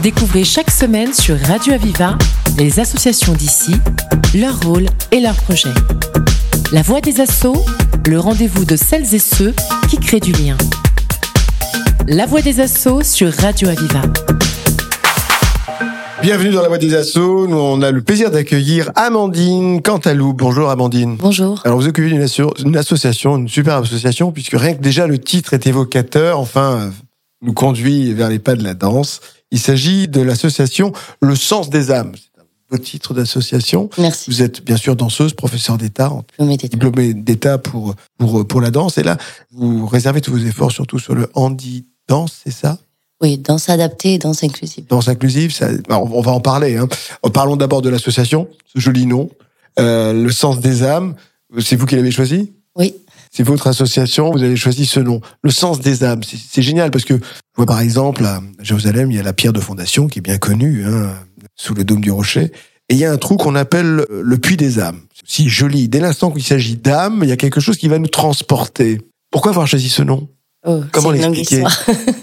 Découvrez chaque semaine sur Radio Aviva les associations d'ici, leur rôle et leurs projets. La voix des assauts, le rendez-vous de celles et ceux qui créent du lien. La voix des assauts sur Radio Aviva. Bienvenue dans la Voix des Assauts. Nous, on a le plaisir d'accueillir Amandine Cantalou. Bonjour Amandine. Bonjour. Alors vous occupez d'une asso- une association, une super association, puisque rien que déjà le titre est évocateur, enfin, nous conduit vers les pas de la danse. Il s'agit de l'association Le Sens des âmes. C'est un beau titre d'association. Merci. Vous êtes bien sûr danseuse, professeur d'État, diplômée d'État pour, pour, pour la danse. Et là, vous réservez tous vos efforts surtout sur le handi-danse, c'est ça? Oui, danse adaptée et danse inclusive. danse inclusive, ça, alors, on va en parler. Hein. Parlons d'abord de l'association, ce joli nom, euh, le sens des âmes. C'est vous qui l'avez choisi? Oui. C'est votre association, vous avez choisi ce nom, le sens des âmes. C'est- génial parce que je vois par exemple à Jérusalem, il y a la pierre de fondation qui est bien connue, hein, sous le dôme du rocher, et il y a un trou qu'on appelle le puits des âmes. Aussi joli. Dès l'instant qu'il s'agit d'âme, il y a quelque chose qui va nous transporter. Pourquoi avoir choisi ce nom? Oh, Comment l'expliquer?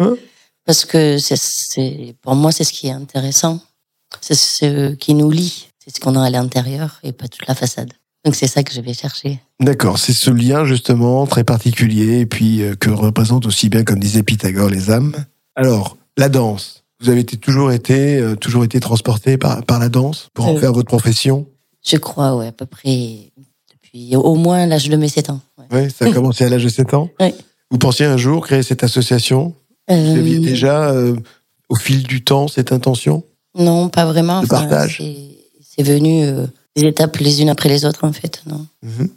Hein? Parce que c'est, c'est, pour moi, c'est ce qui est intéressant. C'est ce qui nous lie. C'est ce qu'on a à l'intérieur et pas toute la façade. Donc c'est ça que je vais chercher. D'accord, c'est ce lien justement très particulier et puis euh, que représente aussi bien, comme disait Pythagore, les âmes. Alors, la danse. Vous avez été, toujours été euh, toujours été transporté par, par la danse pour en Euh. faire votre profession? Je crois, ouais, à peu près depuis au moins l'âge de mes 7 ans. ouais. Oui, ça a commencé à l'âge de 7 ans? Oui. Vous pensiez un jour créer cette association? Vous Euh, aviez déjà, euh, au fil du temps, cette intention? Non, pas vraiment. Le partage? C'est, c'est venu euh, des étapes les unes après les autres, en fait. Non. Mhm.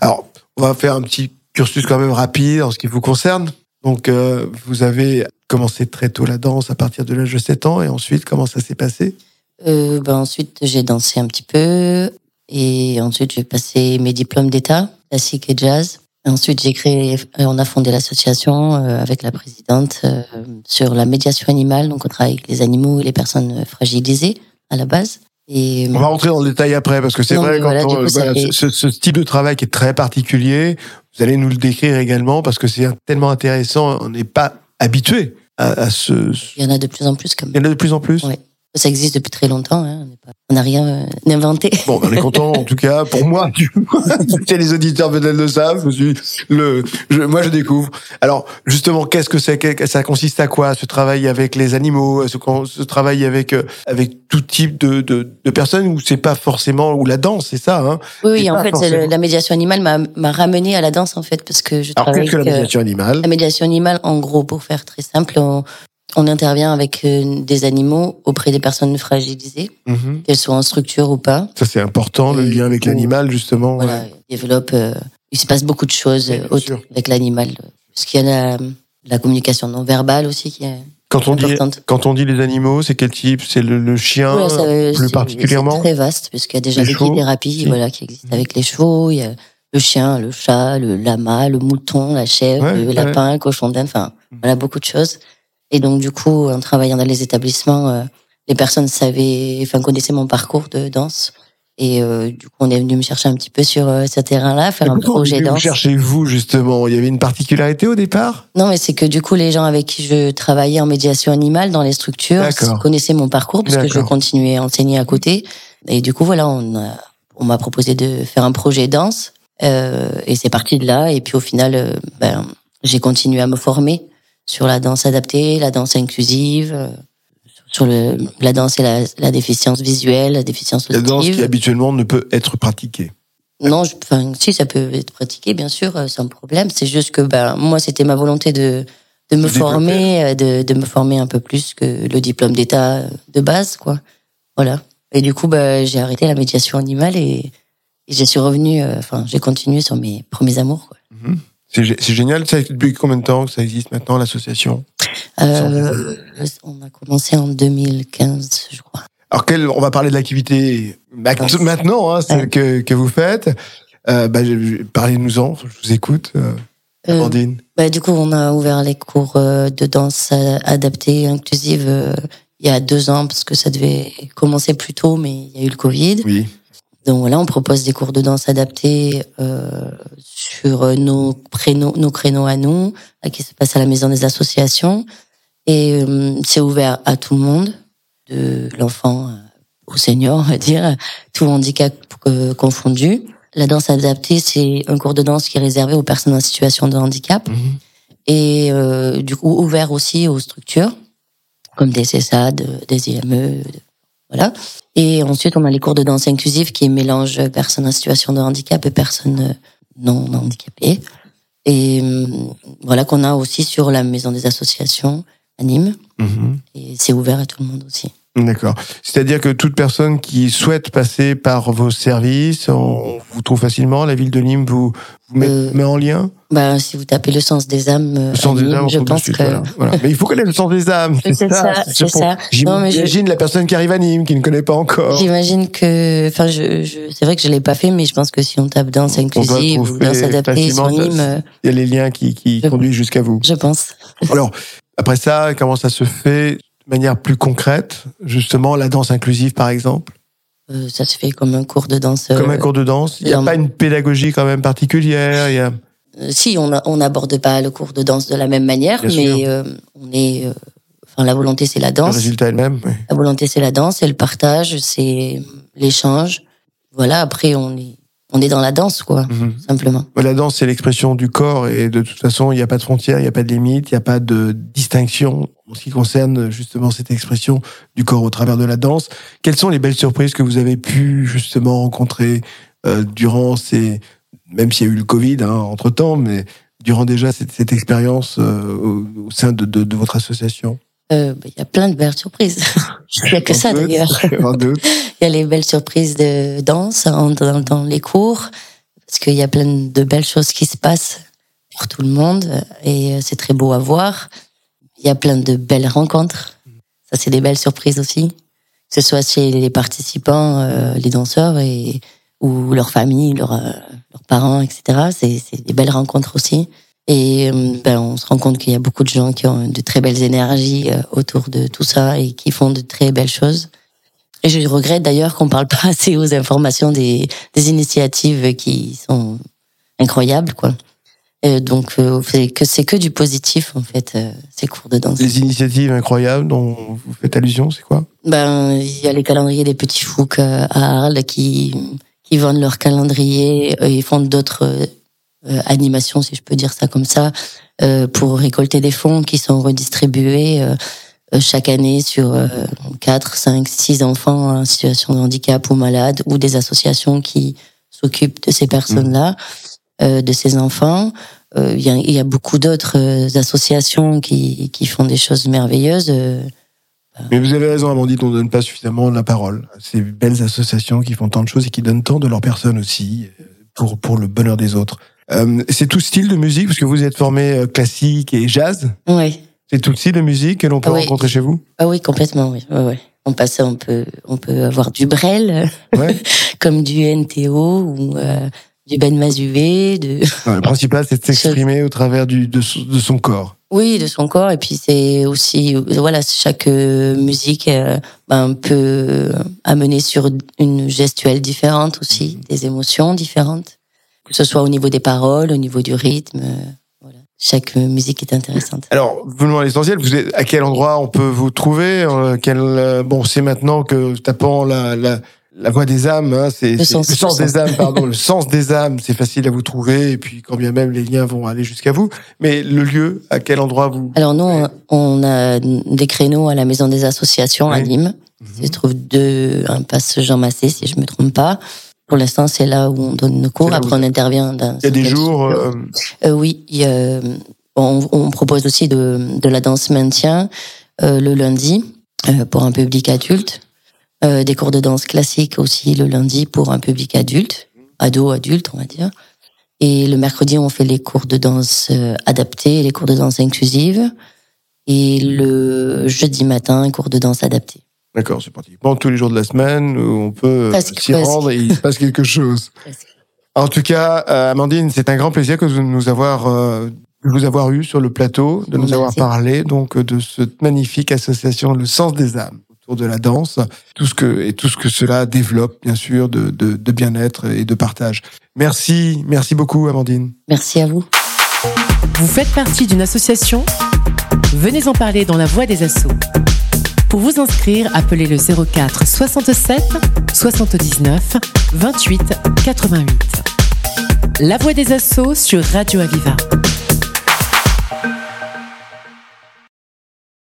Alors, on va faire un petit cursus quand même rapide en ce qui vous concerne. Donc, euh, vous avez commencé très tôt la danse à partir de l'âge de 7 ans et ensuite, comment ça s'est passé? Euh, ben ensuite, j'ai dansé un petit peu. Et ensuite, j'ai passé mes diplômes d'État, classique et jazz. Et ensuite, j'ai créé, euh, on a fondé l'association avec la présidente sur la médiation animale. Donc, on travaille avec les animaux et les personnes fragilisées à la base. Et On va rentrer dans le détail après parce que c'est vrai quand voilà, on- du coup, ça voilà, fait- ce, ce type de travail qui est très particulier, vous allez nous le décrire également parce que c'est tellement intéressant. On n'est pas habitué à, à ce. il y en a de plus en plus comme Il y en a de plus en plus. Ouais. Ça existe depuis très longtemps. Hein. On n'a rien euh, inventé. Bon, on est content en tout cas pour moi. Du c'est les auditeurs peut-être le savent. Je suis le, je- moi je découvre. Alors justement, qu'est-ce que c'est que- Ça consiste à quoi Ce travail avec les animaux, ce, ce travail avec euh, avec tout type de, de, de personnes ou c'est pas forcément ou la danse, c'est ça. Hein? Oui, en fait, le- la médiation animale m'a ramené à la danse, en fait, parce que je Alors travaille qu'est-ce que la euh, médiation animale? La médiation animale, en gros, pour faire très simple, on, on intervient avec euh, des animaux auprès des personnes fragilisées, Mhm. qu'elles soient en structure ou pas. Ça c'est important, le lien avec l'animal justement. Voilà, ouais. il développe. euh, il se passe beaucoup de choses Oui, euh, avec l'animal, parce qu'il y a la, la communication non verbale aussi qui est Quand on dit importante. quand on dit les animaux, c'est quel type? C'est le, le chien Voilà, ça, plus particulièrement? C'est très vaste, parce qu'il y a déjà Les des chevaux thérapies Si. voilà, qui existent avec les chevaux. Il y a le chien, le chat, le lama, le mouton, la chèvre, Ouais, le ouais. lapin, le cochon d'Inde, enfin, Mhm. voilà, beaucoup de choses. Et donc, du coup, en travaillant dans les établissements, euh, les personnes savaient, enfin, connaissaient mon parcours de danse. Et euh, du coup, on est venu me chercher un petit peu sur euh, ce terrain-là, faire un projet vous danse. cherchez vous justement? Il y avait une particularité au départ? Non, mais c'est que du coup, les gens avec qui je travaillais en médiation animale dans les structures connaissaient mon parcours parce que je continuais à enseigner à côté. Et du coup, voilà, on a- on m'a proposé de faire un projet danse euh, et c'est parti de là. Et puis au final, ben, j'ai continué à me former sur la danse adaptée, la danse inclusive, euh, sur le, la danse et la, la déficience visuelle, la déficience La danse auditive. qui habituellement ne peut être pratiquée. Non, je- enfin, si ça peut être pratiqué, bien sûr, euh, sans problème. C'est juste que ben moi, c'était ma volonté de de me former, euh, de, de me former un peu plus que le diplôme d'état de base, quoi. Voilà. Et du coup, ben, j'ai arrêté la médiation animale et, et je suis revenue. Enfin, j'ai continué sur mes premiers amours. Quoi. Gé- c'est génial. Ça, depuis combien de temps que ça existe maintenant l'association? Euh, on a commencé en 2015, je crois. Alors on va parler de l'activité maintenant, hein, Ouais. que, que vous faites. Euh, bah, Parlez-nous-en. Je vous écoute, euh, Euh, Amandine. Bah, du coup, on a ouvert les cours de danse adaptée, inclusive, il y a deux ans, parce que ça devait commencer plus tôt, mais il y a eu le Covid. Oui. Donc voilà, on propose des cours de danse adaptés euh, sur nos créneaux, nos créneaux à nous, euh, qui se passent à la maison des associations. Et euh, c'est ouvert à tout le monde. de l'enfant au senior, on va dire, tout handicap confondu. La danse adaptée, c'est un cours de danse qui est réservé aux personnes en situation de handicap Mhm. et euh, du coup ouvert aussi aux structures comme des CESAD, des IME, voilà. Et ensuite, on a les cours de danse inclusive qui mélangent personnes en situation de handicap et personnes non handicapées. Et euh, voilà qu'on a aussi sur la maison des associations à Nîmes. Mhm. Et c'est ouvert à tout le monde aussi. D'accord. C'est-à-dire que toute personne qui souhaite passer par vos services, on vous trouve facilement. La ville de Nîmes vous, vous met, Euh, met en lien? Ben, si vous tapez le sens des âmes, euh, Le sens à des Nîmes, âmes, on je pense suite, que voilà, voilà. Mais il faut connaître le sens des âmes. C'est ça, c'est ça. Non, mais je- J'imagine la personne qui arrive à Nîmes, qui ne connaît pas encore. J'imagine que, enfin, je, je, c'est vrai que je l'ai pas fait, mais je pense que si on tape danse inclusive ou danse adaptée sur Nîmes, euh, Il y a les liens qui, qui Je- conduisent jusqu'à vous. je pense. Alors, après ça, comment ça se fait? De manière plus concrète Justement, la danse inclusive, par exemple? Euh, ça se fait comme un cours de danse. Comme un euh, cours de danse. Il n'y a pas une pédagogie quand même particulière. Y a... euh, si on n'aborde pas le cours de danse de la même manière, Bien mais euh, on est, enfin, la volonté c'est la Le danse. résultat est le même. oui. La volonté c'est la danse, c'est le partage, c'est l'échange. Voilà. Après, on est, on est dans la danse, quoi, Mhm. simplement. La danse, c'est l'expression du corps et de toute façon, il n'y a pas de frontières, il n'y a pas de limites, il n'y a pas de distinction en ce qui concerne justement cette expression du corps au travers de la danse. Quelles sont les belles surprises que vous avez pu justement rencontrer euh, durant ces, même s'il y a eu le Covid hein, entre temps, mais durant déjà cette, cette expérience euh, au, au sein de, de, de votre association? Euh, bah, Il y a plein de belles surprises. Il y a que ça En d'ailleurs. Il y a les belles surprises de danse en- dans, dans les cours, parce qu'il y a plein de belles choses qui se passent pour tout le monde, et euh, c'est très beau à voir. Il y a plein de belles rencontres. Ça, c'est des belles surprises aussi. Que ce soit chez les participants, euh, les danseurs, et, ou leurs familles, leurs, euh, leurs parents, etc. C'est des belles rencontres aussi. Et euh, ben, on se rend compte qu'il y a beaucoup de gens qui ont de très belles énergies euh, autour de tout ça et qui font de très belles choses. Et je regrette d'ailleurs qu'on parle pas assez aux informations des, des initiatives qui sont incroyables, quoi. Et donc, euh, c'est que c'est que du positif en fait, euh, ces cours de danse. Les initiatives incroyables dont vous faites allusion, c'est quoi? Ben, il y a les calendriers des petits foucs euh, à Arles qui qui vendent leur calendrier ils font d'autres euh, animations, si je peux dire ça comme ça, euh, pour récolter des fonds qui sont redistribués euh, chaque année sur euh, 4, 5, 6 enfants en situation de handicap ou malades ou des associations qui s'occupent de ces personnes-là, de ces enfants. Il y, a, beaucoup d'autres associations qui, qui font des choses merveilleuses. Mais vous avez raison, Amandine, on ne donne pas suffisamment la parole à ces belles associations qui font tant de choses et qui donnent tant de leur personne aussi pour, pour le bonheur des autres. Euh, c'est tout style de musique, parce que vous êtes formé euh, classique et jazz. ouais. C'est tout style de musique que l'on peut oui. rencontrer chez vous? Ah oui, complètement, oui. On passe, on peut, on peut avoir du Brel, Ouais. comme du NTO ou euh, du Ben Mazuvé, de, Le principal, c'est de s'exprimer au travers du, de, son- de son corps. oui, de son corps. Et puis c'est aussi, euh, voilà, chaque euh, musique euh, ben, peut amener sur une gestuelle différente aussi, des émotions différentes, que ce soit au niveau des paroles, au niveau du rythme. euh, voilà. Chaque musique est intéressante. Alors, venons à l'essentiel. À quel endroit on peut vous trouver euh, quel, euh, Bon, c'est maintenant que tapant la, la, la voix des âmes, hein, c'est Le sens- le sens le des âmes, pardon, le sens des âmes, c'est facile à vous trouver. Et puis, quand bien même les liens vont aller jusqu'à vous, mais le lieu, à quel endroit vous Alors nous, on- a des créneaux à la Maison des Associations à. Nîmes. Mhm. Se trouve deux impasse Jean Massé, si je me trompe pas. Pour l'instant, c'est là où on donne nos cours. Après, on intervient dans. Il y a des jours. euh, Euh, oui, y a- on, on propose aussi de, de la danse maintien euh, le lundi euh, pour un public adulte. Euh, des cours de danse classique aussi le lundi pour un public adulte, ado, adulte, on va dire. Et le mercredi, on fait les cours de danse euh, adaptés, les cours de danse inclusive. Et le jeudi matin, un cours de danse adapté. D'accord, c'est pratiquement tous les jours de la semaine où on peut euh, s'y rendre et il se passe quelque chose. En tout cas, euh, Amandine, c'est un grand plaisir que de nous avoir, euh, de vous avoir eu sur le plateau, de nous Merci. avoir parlé donc de cette magnifique association Le Sens des âmes autour de la danse, tout ce que et tout ce que cela développe, bien sûr, de, de, de bien-être et de partage. Merci, merci beaucoup, Amandine. Merci à vous. Vous faites partie d'une association? Venez en parler dans la voie des assauts. Pour vous inscrire, appelez le 04 67 79 28 88. La voix des assauts sur Radio Aviva.